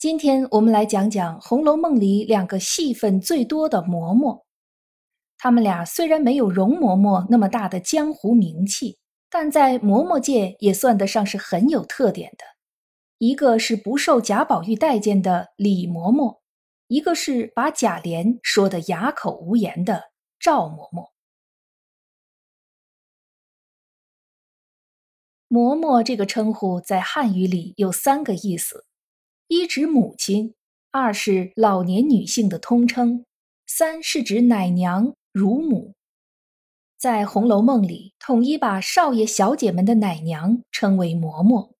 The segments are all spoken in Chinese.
今天我们来讲讲《红楼梦》里两个戏份最多的嬷嬷。他们俩虽然没有容嬷嬷那么大的江湖名气，但在嬷嬷界也算得上是很有特点的。一个是不受贾宝玉待见的李嬷嬷，一个是把贾琏说得哑口无言的赵嬷嬷。嬷嬷这个称呼在汉语里有三个意思。一指母亲，二是老年女性的通称，三是指奶娘、乳母。在《红楼梦》里，统一把少爷、小姐们的奶娘称为嬷嬷。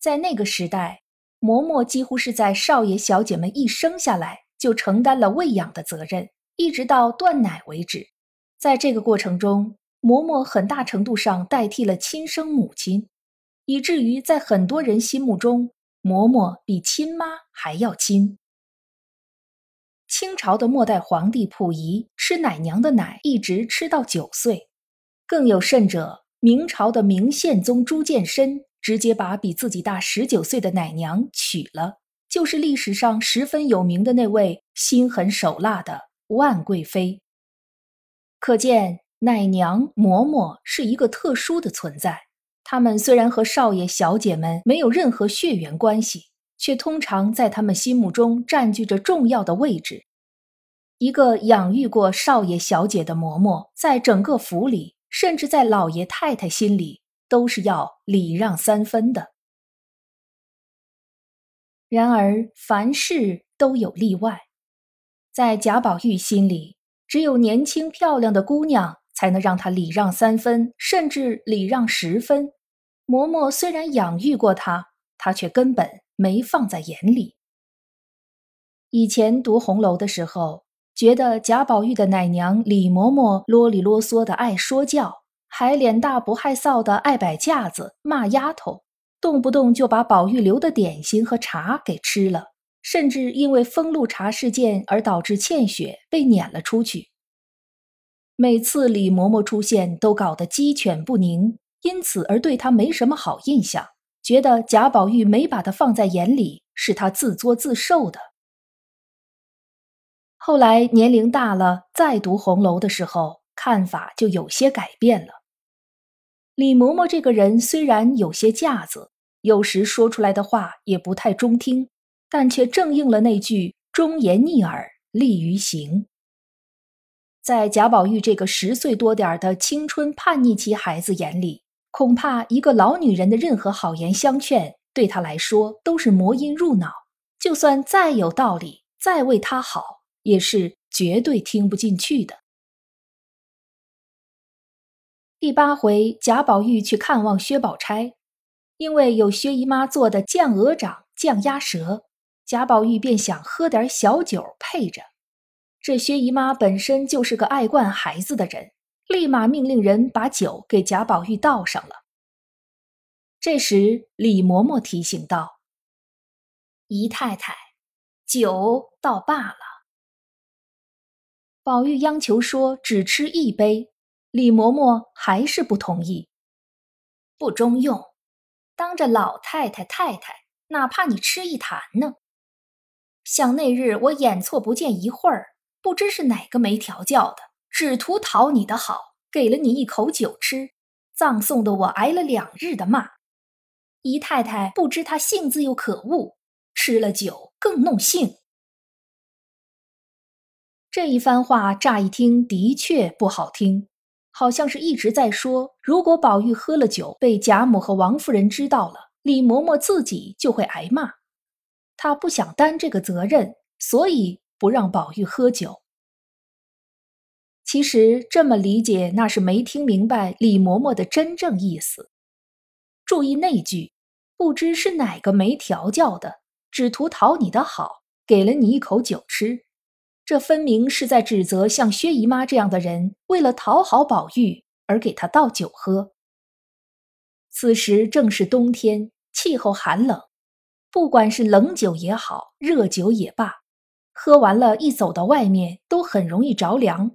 在那个时代，嬷嬷几乎是在少爷、小姐们一生下来就承担了喂养的责任，一直到断奶为止。在这个过程中，嬷嬷很大程度上代替了亲生母亲，以至于在很多人心目中。嬷嬷比亲妈还要亲。清朝的末代皇帝溥仪吃奶娘的奶，一直吃到九岁。更有甚者，明朝的明宪宗朱见深直接把比自己大十九岁的奶娘娶了，就是历史上十分有名的那位心狠手辣的万贵妃。可见，奶娘嬷嬷是一个特殊的存在。他们虽然和少爷、小姐们没有任何血缘关系，却通常在他们心目中占据着重要的位置。一个养育过少爷、小姐的嬷嬷，在整个府里，甚至在老爷太太心里，都是要礼让三分的。然而，凡事都有例外，在贾宝玉心里，只有年轻漂亮的姑娘才能让他礼让三分，甚至礼让十分。嬷嬷虽然养育过他，他却根本没放在眼里。以前读红楼的时候，觉得贾宝玉的奶娘李嬷嬷啰里啰嗦的爱说教，还脸大不害臊的爱摆架子骂丫头，动不动就把宝玉留的点心和茶给吃了，甚至因为封路茶事件而导致欠雪被撵了出去。每次李嬷嬷出现，都搞得鸡犬不宁。因此而对他没什么好印象，觉得贾宝玉没把他放在眼里，是他自作自受的。后来年龄大了，再读红楼的时候，看法就有些改变了。李嬷嬷这个人虽然有些架子，有时说出来的话也不太中听，但却正应了那句“忠言逆耳利于行”。在贾宝玉这个十岁多点的青春叛逆期孩子眼里，恐怕一个老女人的任何好言相劝，对他来说都是魔音入脑。就算再有道理，再为她好，也是绝对听不进去的。第八回，贾宝玉去看望薛宝钗，因为有薛姨妈做的酱鹅掌、酱鸭舌，贾宝玉便想喝点小酒配着。这薛姨妈本身就是个爱惯孩子的人。立马命令人把酒给贾宝玉倒上了。这时，李嬷嬷提醒道：“姨太太，酒倒罢了。”宝玉央求说：“只吃一杯。”李嬷嬷还是不同意，不中用。当着老太太、太太，哪怕你吃一坛呢？想那日我眼错不见一会儿，不知是哪个没调教的。只图讨你的好，给了你一口酒吃，葬送的我挨了两日的骂。姨太太不知他性子又可恶，吃了酒更弄性。这一番话乍一听的确不好听，好像是一直在说，如果宝玉喝了酒被贾母和王夫人知道了，李嬷嬷自己就会挨骂。她不想担这个责任，所以不让宝玉喝酒。其实这么理解，那是没听明白李嬷嬷的真正意思。注意那句，不知是哪个没调教的，只图讨你的好，给了你一口酒吃。这分明是在指责像薛姨妈这样的人，为了讨好宝玉而给他倒酒喝。此时正是冬天，气候寒冷，不管是冷酒也好，热酒也罢，喝完了，一走到外面都很容易着凉。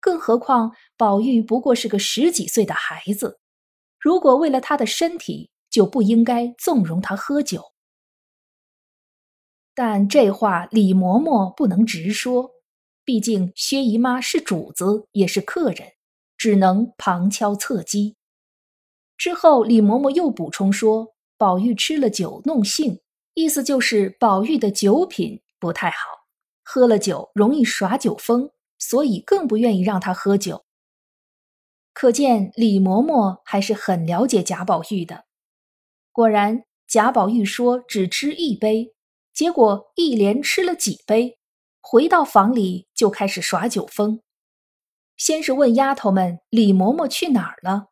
更何况宝玉不过是个十几岁的孩子，如果为了他的身体，就不应该纵容他喝酒。但这话李嬷嬷不能直说，毕竟薛姨妈是主子，也是客人，只能旁敲侧击。之后，李嬷嬷又补充说：“宝玉吃了酒弄性，意思就是宝玉的酒品不太好，喝了酒容易耍酒疯，所以更不愿意让他喝酒。”可见李嬷嬷还是很了解贾宝玉的。果然，贾宝玉说只吃一杯。结果一连吃了几杯，回到房里就开始耍酒疯。先是问丫头们李嬷嬷去哪儿了，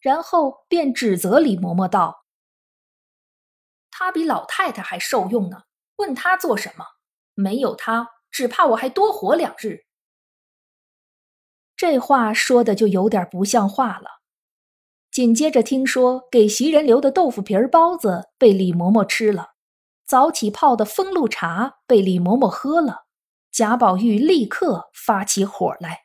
然后便指责李嬷嬷道：“她比老太太还受用呢，问她做什么？没有她，只怕我还多活两日。”这话说的就有点不像话了。紧接着听说给袭人留的豆腐皮儿包子被李嬷嬷吃了。早起泡的风露茶被李嬷嬷喝了，贾宝玉立刻发起火来。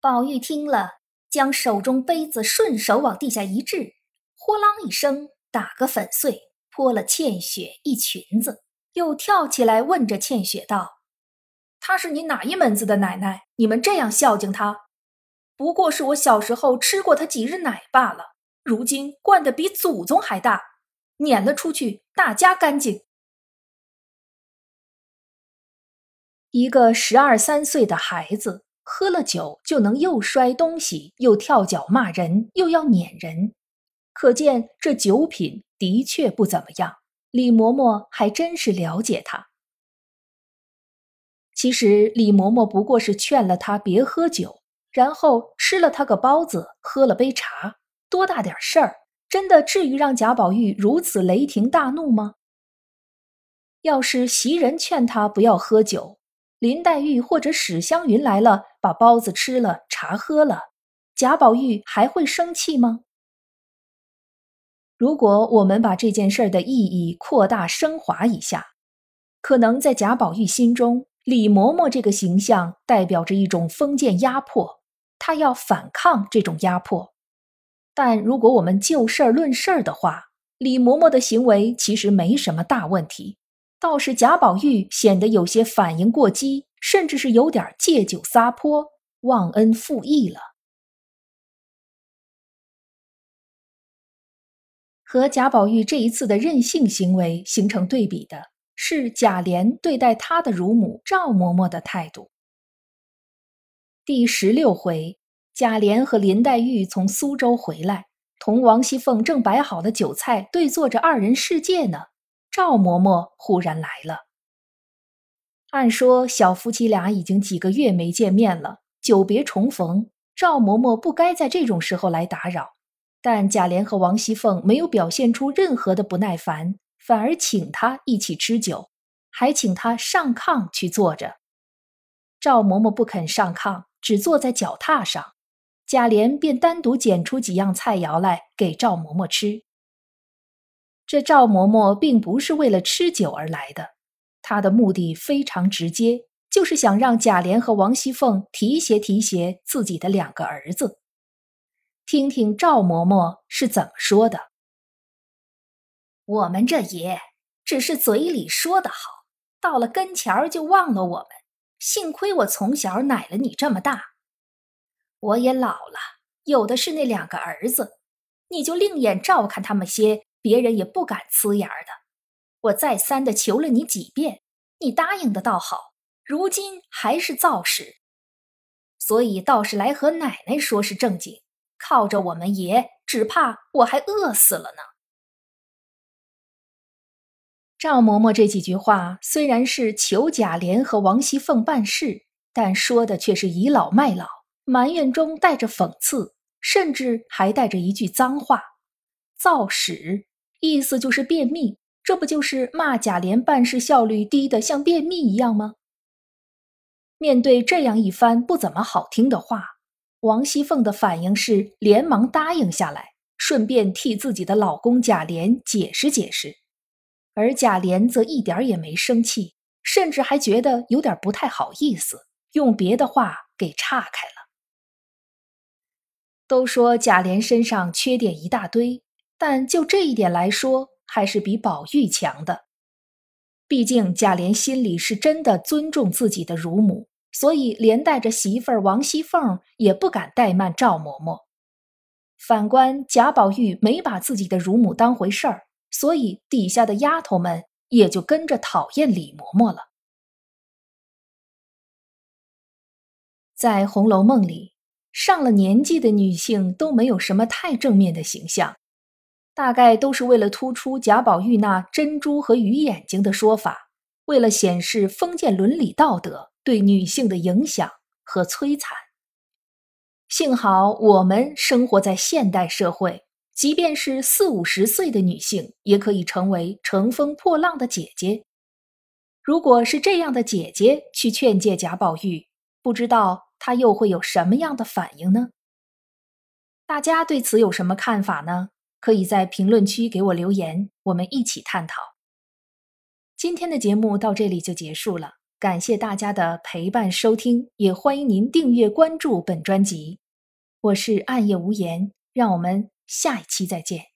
宝玉听了，将手中杯子顺手往地下一掷，呼啷一声打个粉碎，泼了倩雪一裙子，又跳起来问着倩雪道：“她是你哪一门子的奶奶？你们这样孝敬她？不过是我小时候吃过她几日奶罢了，如今惯得比祖宗还大。”撵了出去，大家干净。一个十二三岁的孩子喝了酒就能又摔东西，又跳脚骂人，又要撵人，可见这酒品的确不怎么样。李嬷嬷还真是了解他。其实李嬷嬷不过是劝了他别喝酒，然后吃了他个包子，喝了杯茶，多大点事儿。真的至于让贾宝玉如此雷霆大怒吗？要是袭人劝他不要喝酒，林黛玉或者史湘云来了，把包子吃了，茶喝了，贾宝玉还会生气吗？如果我们把这件事的意义扩大升华一下，可能在贾宝玉心中，李嬷嬷这个形象代表着一种封建压迫，她要反抗这种压迫。但如果我们就事儿论事儿的话，李嬷嬷的行为其实没什么大问题，倒是贾宝玉显得有些反应过激，甚至是有点借酒撒泼、忘恩负义了。和贾宝玉这一次的任性行为形成对比的是贾琏对待他的乳母赵嬷嬷的态度。第十六回。贾琏和林黛玉从苏州回来，同王熙凤正摆好的酒菜对坐着二人世界呢。赵嬷嬷忽然来了。按说小夫妻俩已经几个月没见面了，久别重逢，赵嬷嬷不该在这种时候来打扰。但贾琏和王熙凤没有表现出任何的不耐烦，反而请他一起吃酒，还请他上炕去坐着。赵嬷嬷不肯上炕，只坐在脚踏上。贾琏便单独捡出几样菜肴来给赵嬷嬷吃。这赵嬷嬷并不是为了吃酒而来的，她的目的非常直接，就是想让贾琏和王熙凤提携提携自己的两个儿子。听听赵嬷嬷是怎么说的：“我们这爷只是嘴里说的好，到了跟前儿就忘了我们。幸亏我从小奶了你这么大。”我也老了，有的是那两个儿子，你就另眼照看他们些，别人也不敢呲牙的。我再三的求了你几遍，你答应的倒好，如今还是造势，所以倒是来和奶奶说是正经，靠着我们爷，只怕我还饿死了呢。赵嬷嬷这几句话虽然是求贾琏和王熙凤办事，但说的却是倚老卖老。埋怨中带着讽刺，甚至还带着一句脏话：“造屎”，意思就是便秘，这不就是骂贾琏办事效率低的像便秘一样吗？面对这样一番不怎么好听的话，王熙凤的反应是连忙答应下来，顺便替自己的老公贾琏解释解释。而贾琏则一点也没生气，甚至还觉得有点不太好意思，用别的话给岔开了。都说贾琏身上缺点一大堆，但就这一点来说，还是比宝玉强的。毕竟贾琏心里是真的尊重自己的乳母，所以连带着媳妇儿王熙凤也不敢怠慢赵嬷嬷。反观贾宝玉没把自己的乳母当回事儿，所以底下的丫头们也就跟着讨厌李嬷嬷了。在《红楼梦》里，上了年纪的女性都没有什么太正面的形象。大概都是为了突出贾宝玉那珍珠和鱼眼睛的说法，为了显示封建伦理道德对女性的影响和摧残。幸好我们生活在现代社会，即便是四五十岁的女性，也可以成为乘风破浪的姐姐。如果是这样的姐姐去劝诫贾宝玉，不知道他又会有什么样的反应呢？大家对此有什么看法呢？可以在评论区给我留言，我们一起探讨。今天的节目到这里就结束了，感谢大家的陪伴收听，也欢迎您订阅关注本专辑。我是暗夜无言，让我们下一期再见。